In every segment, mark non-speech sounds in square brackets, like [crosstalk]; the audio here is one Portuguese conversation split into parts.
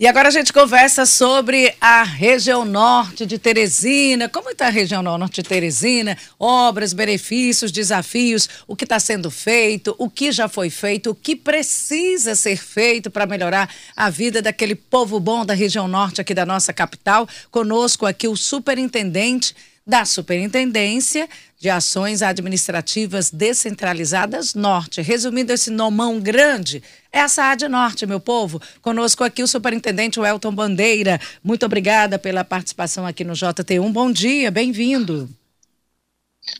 E agora a gente conversa sobre a região norte de Teresina. Como está a região norte de Teresina? Obras, benefícios, desafios, o que está sendo feito, o que já foi feito, o que precisa ser feito para melhorar a vida daquele povo bom da região norte aqui da nossa capital. Conosco aqui o superintendente da Superintendência de Ações Administrativas Descentralizadas Norte. Resumindo esse nomão grande, é a SAAD Norte, meu povo. Conosco aqui o Superintendente Welton Bandeira. Muito obrigada pela participação aqui no JT1. Bom dia, bem-vindo.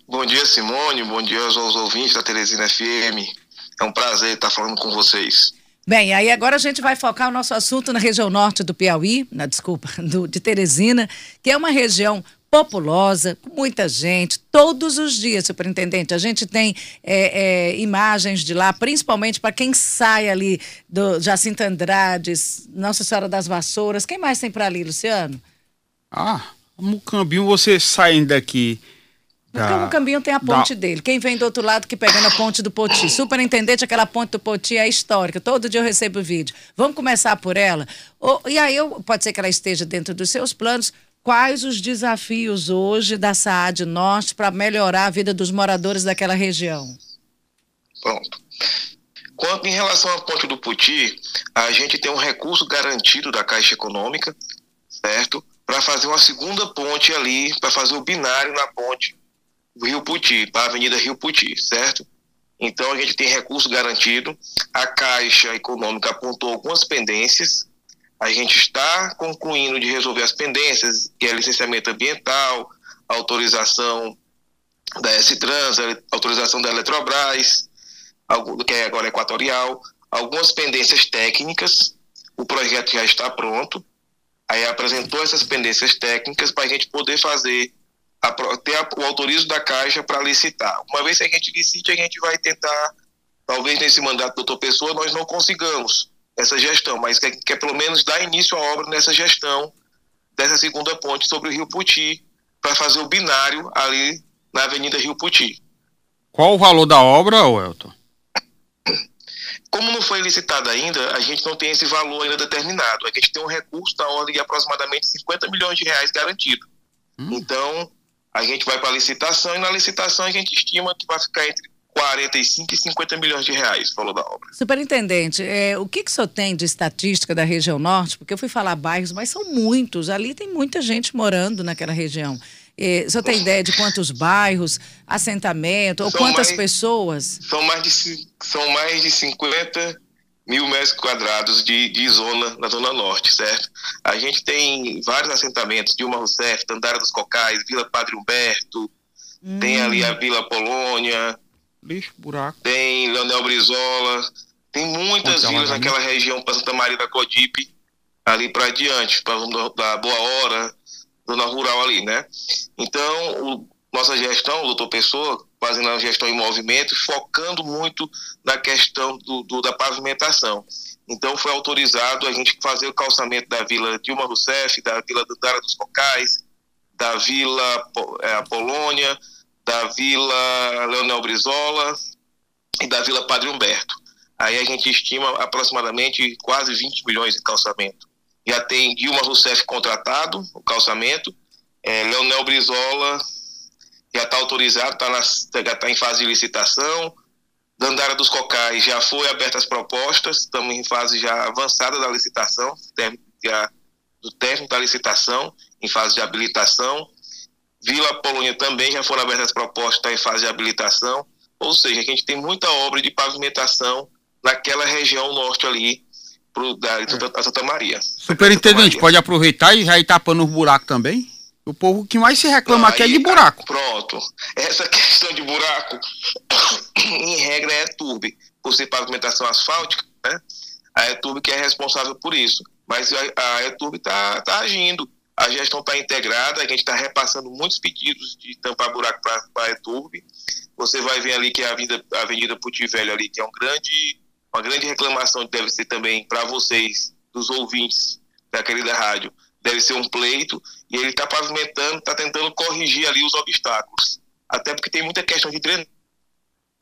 Bom dia, Simone. Bom dia aos ouvintes da Teresina FM. É um prazer estar falando com vocês. Bem, aí agora a gente vai focar o nosso assunto na região norte do Piauí, na desculpa, [laughs] do, de Teresina, que é uma região populosa, com muita gente, todos os dias, superintendente. A gente tem é, é, imagens de lá, principalmente para quem sai ali do Jacinto Andrade, Nossa Senhora das Vassouras. Quem mais tem para ali, Luciano? Ah, Mucambinho, você saindo daqui. Porque o Mucambinho tem a ponte da... dele. Quem vem do outro lado que pegando a ponte do Poti. Superintendente, aquela ponte do Poti é histórica. Todo dia eu recebo vídeo. Vamos começar por ela? e aí, eu, pode ser que ela esteja dentro dos seus planos quais os desafios hoje da SAAD Norte para melhorar a vida dos moradores daquela região? Pronto. Quanto em relação à ponte do Puti, a gente tem um recurso garantido da Caixa Econômica, certo? Para fazer uma segunda ponte ali, para fazer o binário na ponte do Rio Puti, para a Avenida Rio Puti, certo? Então a gente tem recurso garantido. A Caixa Econômica apontou algumas pendências, a gente está concluindo de resolver as pendências, que é licenciamento ambiental, autorização da S-Trans, autorização da Eletrobras, que é agora equatorial, algumas pendências técnicas, o projeto já está pronto, aí apresentou essas pendências técnicas para a gente poder fazer, a, ter a, o autorizo da Caixa para licitar. Uma vez que a gente licite, a gente vai tentar, talvez nesse mandato do doutor Pessoa, nós não consigamos, essa gestão, mas quer, quer pelo menos dar início à obra nessa gestão dessa segunda ponte sobre o Rio Puti, para fazer o binário ali na Avenida Rio Puti. Qual o valor da obra, Welton? Como não foi licitada ainda, a gente não tem esse valor ainda determinado. A gente tem um recurso da ordem de aproximadamente 50 milhões de reais garantido. Hum. Então, a gente vai para a licitação e na licitação a gente estima que vai ficar entre 45 e 50 milhões de reais, falou da obra. Superintendente, é, o que, que o senhor tem de estatística da região norte? Porque eu fui falar bairros, mas são muitos. Ali tem muita gente morando naquela região. É, o senhor tem ideia de quantos bairros, assentamento, ou são quantas mais, pessoas? São mais, de, são mais de 50 mil metros quadrados de, de zona na Zona Norte, certo? A gente tem vários assentamentos, Dilma Rousseff, Tandara dos Cocais, Vila Padre Humberto, hum. tem ali a Vila Polônia, Lixo, buraco. Tem Leonel Brizola. Tem muitas vilas naquela região para Santa Maria da Codipe, ali para adiante, para da Boa Hora, zona rural ali, né? Então, o, nossa gestão, o doutor Pessoa, fazendo a gestão em movimento, focando muito na questão do, do, da pavimentação. Então, foi autorizado a gente fazer o calçamento da Vila Dilma Rousseff, da Vila Dara dos Cocais, da Vila é, Polônia, da Vila Leonel Brizola e da Vila Padre Humberto. Aí a gente estima aproximadamente quase 20 milhões de calçamento. Já tem Dilma Rousseff contratado, o calçamento, é, Leonel Brizola já está autorizado, tá está em fase de licitação. Dandara dos Cocais já foi abertas as propostas, estamos em fase já avançada da licitação, do término da licitação, em fase de habilitação. Vila Polônia também já foram abertas propostas, está em fase de habilitação. Ou seja, a gente tem muita obra de pavimentação naquela região norte ali, pro, da, da Santa Maria. Superintendente, Maria. pode aproveitar e já ir tapando os buracos também? O povo que mais se reclama Não, aqui é de buraco. Pronto. Essa [laughs] questão de buraco, [coughs] em regra, é a ETURB. Por ser pavimentação asfáltica, né? A ETURB que é responsável por isso. Mas a, a ETURB está tá agindo a gestão está integrada, a gente está repassando muitos pedidos de tampar buraco para a ETURB. Você vai ver ali que a Avenida, a Avenida Velho ali, que é um grande, uma grande reclamação que deve ser também para vocês, dos ouvintes da querida rádio, deve ser um pleito, e ele está pavimentando, está tentando corrigir ali os obstáculos. Até porque tem muita questão de drenagem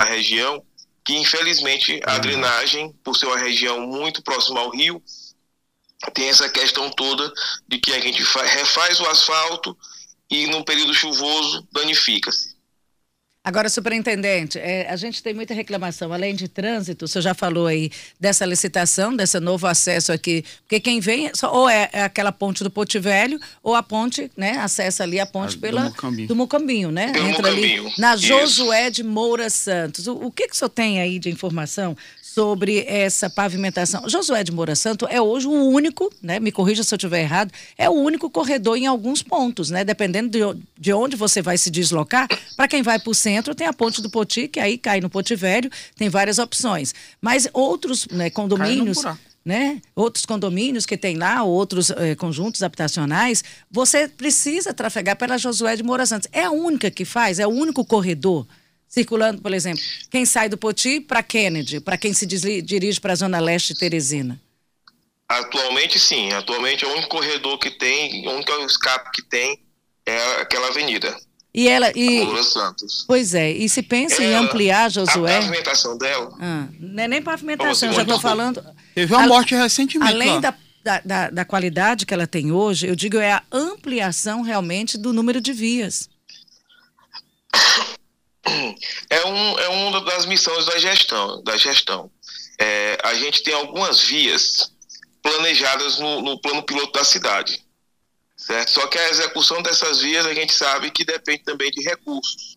na região, que infelizmente a uhum. drenagem, por ser uma região muito próxima ao rio, tem essa questão toda de que a gente refaz o asfalto e no período chuvoso danifica-se. Agora, superintendente, é, a gente tem muita reclamação, além de trânsito, o senhor já falou aí dessa licitação, desse novo acesso aqui, porque quem vem ou é, é aquela ponte do Porto Velho, ou a ponte, né, acessa ali a ponte a, pela, do, Mucambinho. do Mucambinho, né? Pelo Entra Mucambinho. ali na Josué de Moura Santos. O, o que, que o senhor tem aí de informação sobre essa pavimentação. Josué de Moura Santo é hoje o único, né? Me corrija se eu estiver errado, é o único corredor em alguns pontos, né? Dependendo de, de onde você vai se deslocar. Para quem vai para o centro, tem a ponte do Poti, que aí cai no Poti Velho, tem várias opções. Mas outros né, condomínios né? Outros condomínios que tem lá, outros eh, conjuntos habitacionais, você precisa trafegar pela Josué de Moura Santos. É a única que faz, é o único corredor circulando, por exemplo, quem sai do Poti para Kennedy, para quem se dirige para a Zona Leste de Teresina? Atualmente, sim. Atualmente, é o único corredor que tem, o único escape que tem é aquela avenida. E ela. E, Santos. Pois é, e se pensa ela, em ampliar, Josué. A pavimentação dela. Ah, não é nem pavimentação, já estou falando. Teve uma morte recentemente. Além da, da, da, da qualidade que ela tem hoje, eu digo é a ampliação realmente do número de vias. [coughs] é, um, é uma das missões da gestão. Da gestão. É, a gente tem algumas vias planejadas no, no, plano piloto da cidade. Certo? Só que a execução dessas vias a gente sabe que depende também de recursos.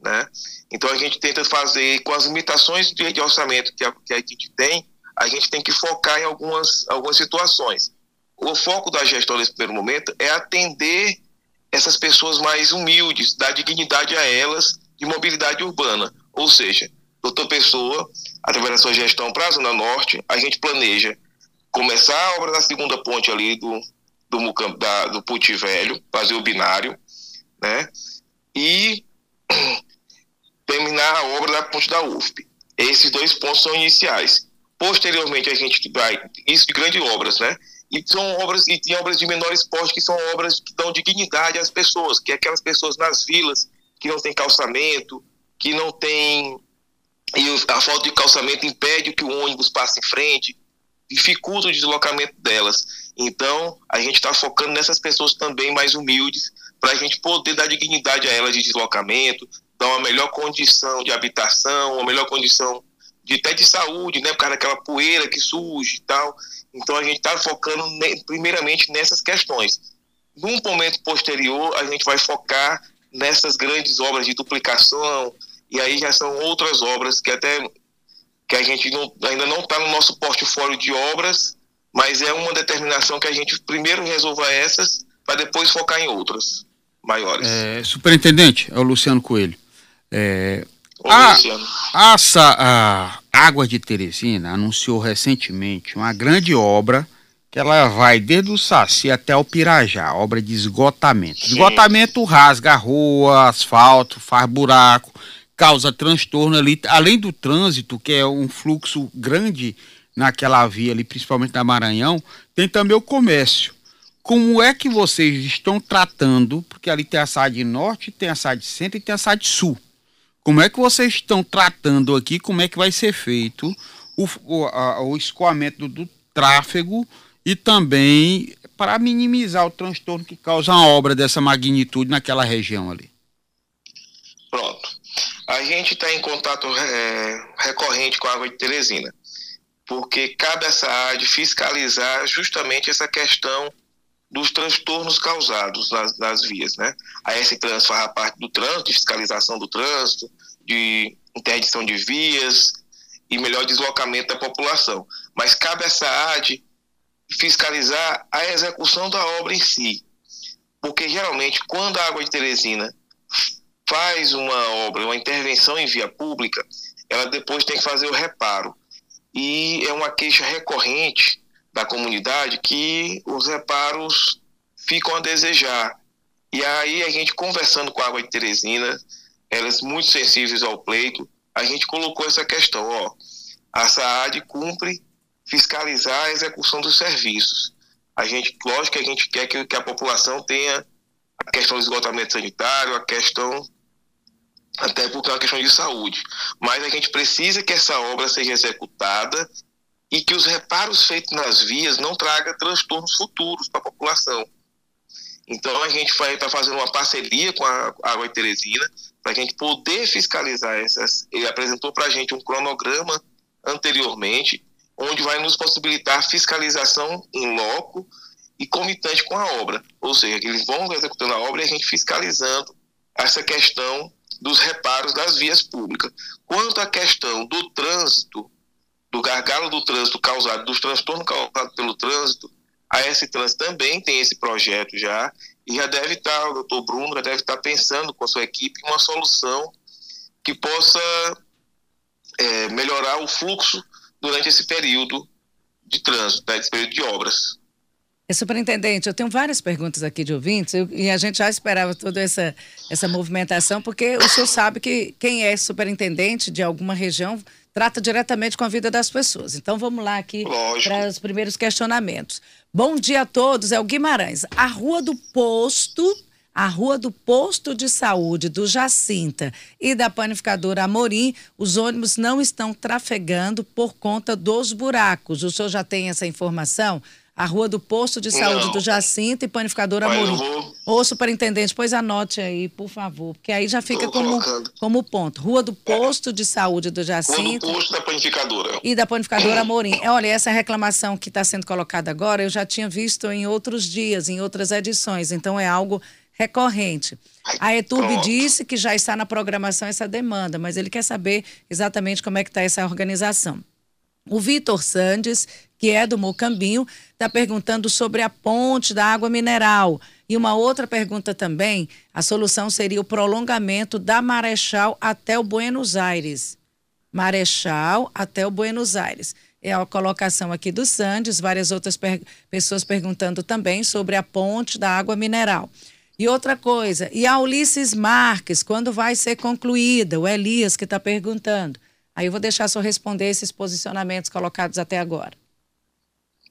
Né? Então a gente tenta fazer, com as limitações de, orçamento que a, que a gente tem, a gente tem que focar em algumas, algumas situações. O foco da gestão nesse primeiro momento é atender essas pessoas mais humildes, dar dignidade a elas de mobilidade urbana. Ou seja, doutor Pessoa, através da sua gestão para a Zona Norte, a gente planeja começar a obra da segunda ponte ali do, do, da, do Puti Velho, fazer o binário, né? E [clears throat] terminar a obra da ponte da UFP. Esses dois pontos são iniciais. Posteriormente, a gente vai. Isso de grandes obras, né? E são obras, e tem obras de menor porte que são obras que dão dignidade às pessoas, que é aquelas pessoas nas vilas que não tem calçamento, que não tem. E a falta de calçamento impede que o ônibus passe em frente, dificulta o deslocamento delas. Então, a gente está focando nessas pessoas também mais humildes, para a gente poder dar dignidade a elas de deslocamento, dar uma melhor condição de habitação, uma melhor condição de até de saúde, né, por causa daquela poeira que surge e tal. Então, a gente está focando primeiramente nessas questões. Num momento posterior, a gente vai focar nessas grandes obras de duplicação, e aí já são outras obras que até que a gente não, ainda não está no nosso portfólio de obras, mas é uma determinação que a gente primeiro resolva essas, para depois focar em outras maiores. É, superintendente, é o Luciano Coelho. É, a, Luciano. A, a, a Água de Teresina anunciou recentemente uma grande obra que ela vai desde o Saci até o Pirajá, obra de esgotamento. Esgotamento rasga a rua, asfalto, faz buraco, causa transtorno ali, além do trânsito, que é um fluxo grande naquela via ali, principalmente na Maranhão, tem também o comércio. Como é que vocês estão tratando, porque ali tem a SAD Norte, tem a SAD Centro e tem a SAD Sul. Como é que vocês estão tratando aqui, como é que vai ser feito o, o, a, o escoamento do, do tráfego e também para minimizar o transtorno que causa uma obra dessa magnitude naquela região ali. Pronto. A gente está em contato é, recorrente com a água de Teresina, porque cabe a SAAD fiscalizar justamente essa questão dos transtornos causados nas, nas vias, né? A S-Trans faz a parte do trânsito, de fiscalização do trânsito, de interdição de vias e melhor deslocamento da população. Mas cabe a SAAD fiscalizar a execução da obra em si. Porque geralmente, quando a Água de Teresina faz uma obra, uma intervenção em via pública, ela depois tem que fazer o reparo. E é uma queixa recorrente da comunidade que os reparos ficam a desejar. E aí a gente conversando com a Água de Teresina, elas muito sensíveis ao pleito, a gente colocou essa questão, ó, a SAAD cumpre fiscalizar a execução dos serviços. A gente, lógico que a gente quer que, que a população tenha a questão do esgotamento sanitário, a questão até porque é uma questão de saúde. Mas a gente precisa que essa obra seja executada e que os reparos feitos nas vias não tragam transtornos futuros para a população. Então a gente vai estar tá fazendo uma parceria com a Água Teresina para a gente poder fiscalizar essas. Ele apresentou para a gente um cronograma anteriormente, onde vai nos possibilitar fiscalização em loco e comitante com a obra. Ou seja, eles vão executando a obra e a gente fiscalizando essa questão dos reparos das vias públicas. Quanto à questão do trânsito, do gargalo do trânsito causado, dos transtornos causados pelo trânsito, a S-Trans também tem esse projeto já, e já deve estar, o doutor Bruno já deve estar pensando com a sua equipe uma solução que possa é, melhorar o fluxo durante esse período de trânsito, né, esse período de obras. É, superintendente, eu tenho várias perguntas aqui de ouvintes eu, e a gente já esperava toda essa, essa movimentação, porque o senhor sabe que quem é superintendente de alguma região trata diretamente com a vida das pessoas. Então vamos lá aqui para os primeiros questionamentos. Bom dia a todos, é o Guimarães. A Rua do Posto, a Rua do Posto de Saúde do Jacinta e da Panificadora Amorim, os ônibus não estão trafegando por conta dos buracos. O senhor já tem essa informação? a Rua do Posto de Saúde Não. do Jacinto e Panificadora Amorim. Vou... Ô, superintendente, pois anote aí, por favor, porque aí já fica como, como ponto. Rua do Posto de Saúde do Jacinto. Rua do Posto da Panificadora. E da Panificadora Amorim. É, olha, essa reclamação que está sendo colocada agora, eu já tinha visto em outros dias, em outras edições, então é algo recorrente. A ETUB disse que já está na programação essa demanda, mas ele quer saber exatamente como é que está essa organização. O Vitor Sandes, que é do Mocambinho, está perguntando sobre a ponte da água mineral. E uma outra pergunta também: a solução seria o prolongamento da Marechal até o Buenos Aires. Marechal até o Buenos Aires. É a colocação aqui do Sandes, várias outras per pessoas perguntando também sobre a ponte da água mineral. E outra coisa, e a Ulisses Marques, quando vai ser concluída? O Elias que está perguntando. Aí eu vou deixar só responder esses posicionamentos colocados até agora.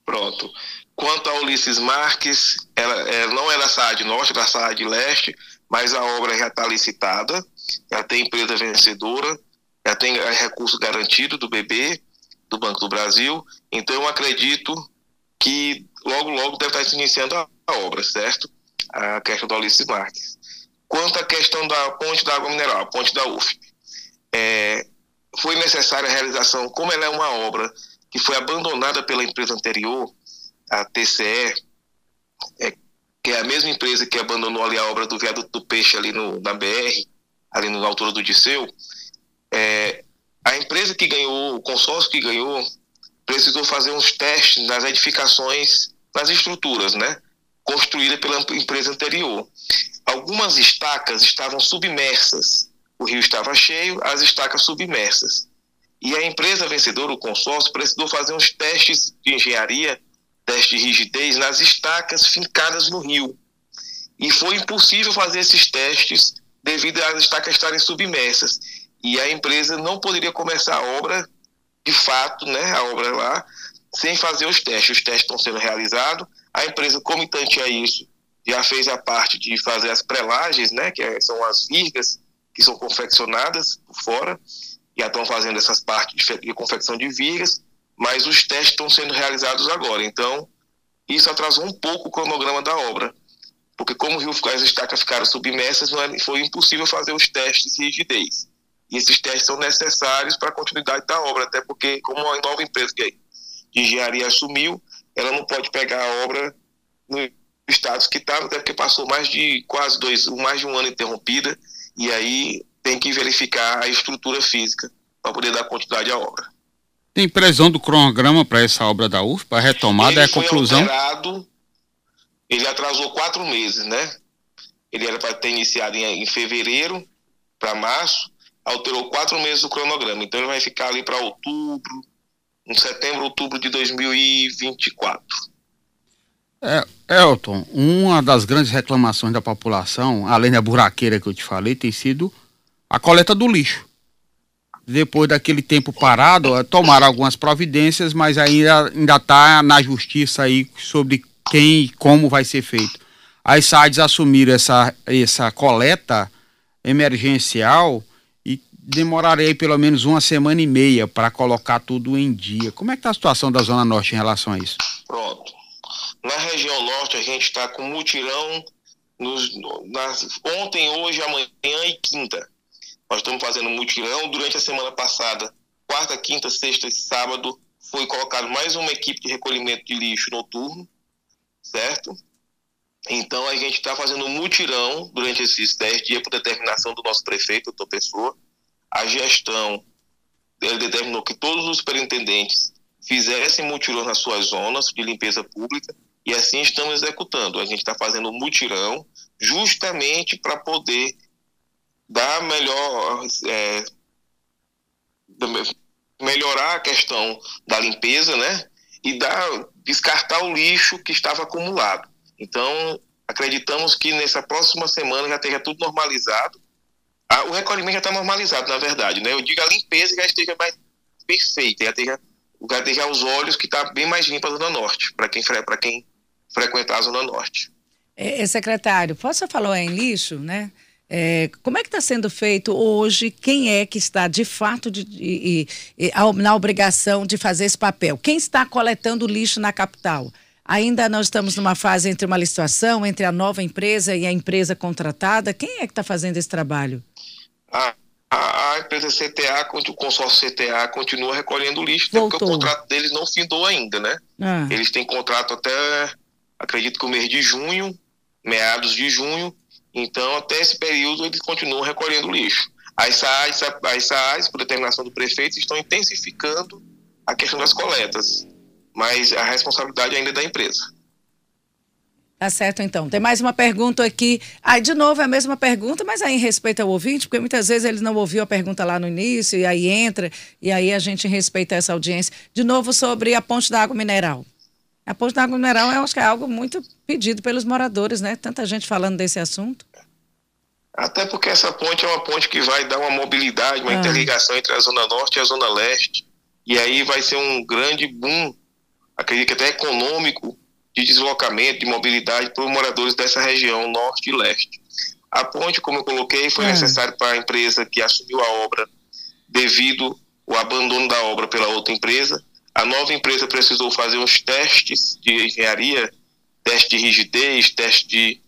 Pronto. Quanto a Ulisses Marques, ela, ela é, não é da SAD Norte, é da SAD Leste, mas a obra já está licitada, já tem empresa vencedora, já tem recurso garantido do BB, do Banco do Brasil, então eu acredito que logo, logo deve estar se iniciando a obra, certo? A questão da Ulisses Marques. Quanto à questão da ponte da água mineral, a ponte da UFP, é, foi necessária a realização, como ela é uma obra que foi abandonada pela empresa anterior, a TCE, é, que é a mesma empresa que abandonou ali a obra do viaduto do peixe ali no, na BR, ali na altura do Disseu, é, a empresa que ganhou, o consórcio que ganhou, precisou fazer uns testes nas edificações, nas estruturas, né? Construídas pela empresa anterior. Algumas estacas estavam submersas o rio estava cheio, as estacas submersas. E a empresa vencedora, o consórcio, precisou fazer uns testes de engenharia, teste de rigidez, nas estacas fincadas no rio. E foi impossível fazer esses testes devido às estacas estarem submersas. E a empresa não poderia começar a obra, de fato, né, a obra lá, sem fazer os testes. Os testes estão sendo realizados. A empresa, comitante a isso, já fez a parte de fazer as prelagens, né, que é, são as vigas que são confeccionadas por fora, já estão fazendo essas partes de confecção de vigas, mas os testes estão sendo realizados agora. Então, isso atrasou um pouco o cronograma da obra, porque como as estacas ficaram submersas, é, foi impossível fazer os testes de rigidez. E esses testes são necessários para a continuidade da obra, até porque, como a nova empresa de engenharia assumiu, ela não pode pegar a obra no status que está, até porque passou mais de quase dois, mais de um ano interrompida, e aí tem que verificar a estrutura física para poder dar continuidade à obra. Tem previsão do cronograma para essa obra da UFPA? A retomada é a conclusão? Alterado, ele atrasou quatro meses, né? Ele era para ter iniciado em, em fevereiro para março, alterou quatro meses o cronograma. Então ele vai ficar ali para outubro, em setembro, outubro de 2024. É, Elton, uma das grandes reclamações da população, além da buraqueira que eu te falei, tem sido a coleta do lixo. Depois daquele tempo parado, é, tomaram algumas providências, mas ainda ainda está na justiça aí sobre quem e como vai ser feito. As SADs assumiram essa, essa coleta emergencial demoraria pelo menos uma semana e meia para colocar tudo em dia. Como é que está a situação da Zona Norte em relação a isso? Pronto. Na região norte, a gente está com mutirão nos, nas, ontem, hoje, amanhã e quinta. Nós estamos fazendo mutirão. Durante a semana passada, quarta, quinta, sexta e sábado, foi colocado mais uma equipe de recolhimento de lixo noturno, certo? Então, a gente está fazendo um mutirão durante esses 10 dias por determinação do nosso prefeito, doutor Pessoa. A gestão determinou que todos os superintendentes fizessem mutirão nas suas zonas de limpeza pública e assim estamos executando. A gente está fazendo um mutirão justamente para poder dar melhor. É, melhorar a questão da limpeza, né? E dar, descartar o lixo que estava acumulado. Então, acreditamos que nessa próxima semana já esteja tudo normalizado. Ah, o recolhimento já está normalizado, na verdade, né? Eu digo a limpeza já esteja mais perfeita, já esteja, já esteja aos olhos que está bem mais limpa a Zona Norte, para quem, quem frequentar a Zona Norte. É, secretário, você falou em lixo, né? É, como é que está sendo feito hoje? Quem é que está de fato de, de, de, na obrigação de fazer esse papel? Quem está coletando lixo na capital? Ainda nós estamos numa fase entre uma licitação entre a nova empresa e a empresa contratada. Quem é que está fazendo esse trabalho? A, a, a, empresa CTA, o consórcio CTA continua recolhendo lixo, porque o contrato deles não findou ainda, né? Ah. Eles têm contrato até acredito que o mês de junho, meados de junho, então até esse período eles continuam recolhendo lixo. As SAAs, as SAAs, por determinação do prefeito, estão intensificando a questão das coletas, mas a responsabilidade ainda é da empresa. Tá certo, então. Tem mais uma pergunta aqui. Aí, de novo, é a mesma pergunta, mas aí em respeito ao ouvinte, porque muitas vezes ele não ouviu a pergunta lá no início, e aí entra, e aí a gente respeita essa audiência. De novo, sobre a ponte da água mineral. A ponte da água mineral eu acho que é algo muito pedido pelos moradores, né? Tanta gente falando desse assunto. Até porque essa ponte é uma ponte que vai dar uma mobilidade, uma ah. interligação entre a Zona Norte e a Zona Leste. E aí vai ser um grande boom, acredito que até econômico, de deslocamento, de mobilidade para os moradores dessa região Norte e Leste. A ponte, como eu coloquei, foi ah. necessário para a empresa que assumiu a obra devido ao abandono da obra pela outra empresa a nova empresa precisou fazer uns testes de engenharia, teste de rigidez, teste de,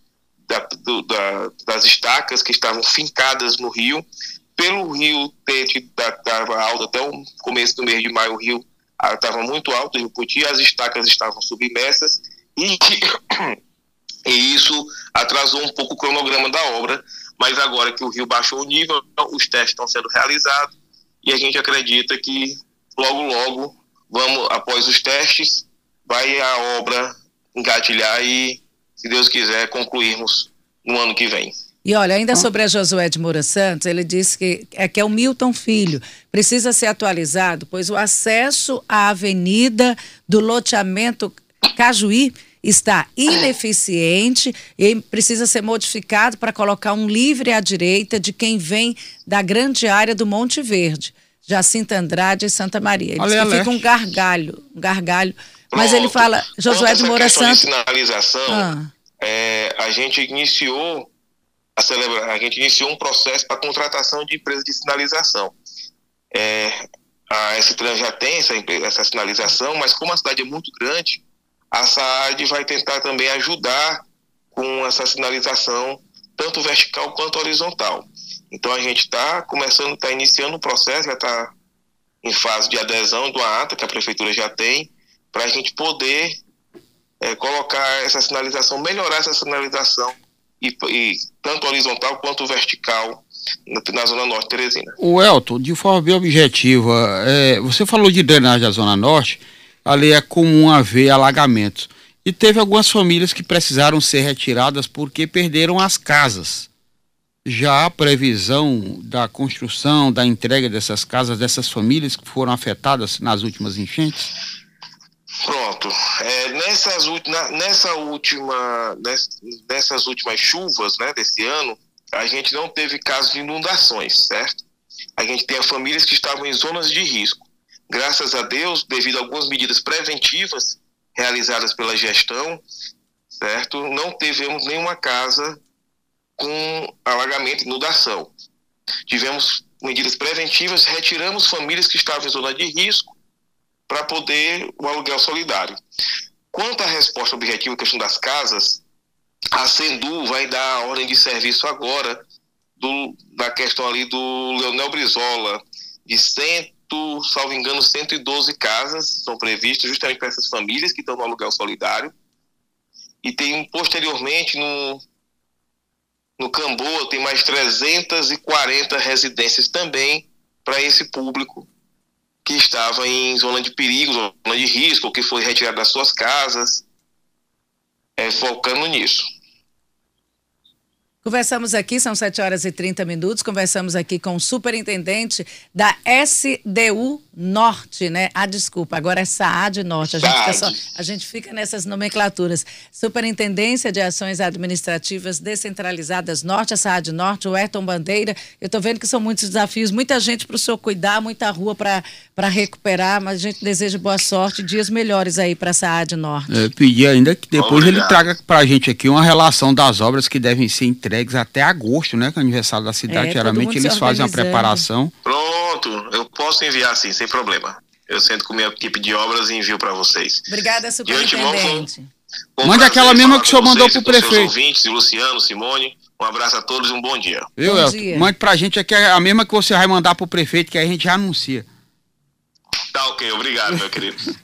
da, do, da, das estacas que estavam fincadas no rio. Pelo rio ter estava alto até o começo do mês de maio, o rio estava muito alto, o rio Puti, as estacas estavam submersas e, [coughs] e isso atrasou um pouco o cronograma da obra, mas agora que o rio baixou o nível, os testes estão sendo realizados e a gente acredita que logo, logo vamos, após os testes, vai a obra engatilhar e, se Deus quiser, concluirmos no ano que vem. E olha, ainda sobre a Josué de Moura Santos, ele disse que é, que é o Milton Filho. Precisa ser atualizado, pois o acesso à avenida do loteamento Cajuí está ineficiente e precisa ser modificado para colocar um livre à direita de quem vem da grande área do Monte Verde. Jacinta Andrade e Santa Maria. Ele fica um gargalho, um gargalho. Mas ele fala, Josué de Moura Santos. De sinalização, ah. é, a gente iniciou a celebrar, a gente iniciou um processo para contratação de empresas de sinalização. É, a S-Trans já tem essa, essa sinalização, mas como a cidade é muito grande, a SAAD vai tentar também ajudar com essa sinalização, tanto vertical quanto horizontal. Então a gente está começando, está iniciando o processo, já está em fase de adesão do ata que a prefeitura já tem, para a gente poder é, colocar essa sinalização, melhorar essa sinalização, e, e tanto horizontal quanto vertical na, na, Zona Norte Teresina. O Elton, de forma bem objetiva, é, você falou de drenagem da Zona Norte, ali é comum haver alagamentos. E teve algumas famílias que precisaram ser retiradas porque perderam as casas já há previsão da construção, da entrega dessas casas, dessas famílias que foram afetadas nas últimas enchentes? Pronto. É, nessas, nessa última, nessas últimas chuvas né, desse ano, a gente não teve casos de inundações, certo? A gente tem famílias que estavam em zonas de risco. Graças a Deus, devido a algumas medidas preventivas realizadas pela gestão, certo? Não tivemos nenhuma casa com alagamento e inundação. Tivemos medidas preventivas, retiramos famílias que estavam em zona de risco para poder o aluguel solidário. Quanto à resposta objetiva, questão das casas, a Sendu vai dar a ordem de serviço agora do, da questão ali do Leonel Brizola, de cento, salvo engano, 112 casas são previstas justamente para essas famílias que estão no aluguel solidário. E tem posteriormente no, no Camboa tem mais 340 residências também para esse público que estava em zona de perigo, zona de risco, que foi retirado das suas casas, é, focando nisso. Conversamos aqui, são 7 horas e 30 minutos, conversamos aqui com o superintendente da SDU Norte, né? Ah, desculpa, agora é SAAD Norte. A gente, fica, só, a gente fica nessas nomenclaturas. Superintendência de Ações Administrativas Descentralizadas Norte, a SAAD Norte, o Ayrton Bandeira. Eu estou vendo que são muitos desafios, muita gente para o senhor cuidar, muita rua para recuperar, mas a gente deseja boa sorte, dias melhores aí para a SAAD Norte. É, pedir ainda que depois Obrigado. ele traga para a gente aqui uma relação das obras que devem ser entregues entregues até agosto, né? Que é o aniversário da cidade. É, Geralmente eles fazem a preparação. Pronto, eu posso enviar sim, sem problema. Eu sento com minha equipe de obras e envio para vocês. Obrigada, superintendente. Um Mande aquela mesma que o senhor mandou para o prefeito. ouvintes, Luciano, Simone, um abraço a todos e um bom dia. Viu, bom dia. Mande pra gente aqui a mesma que você vai mandar pro prefeito, que aí a gente já anuncia. Tá ok, obrigado, meu querido. [laughs]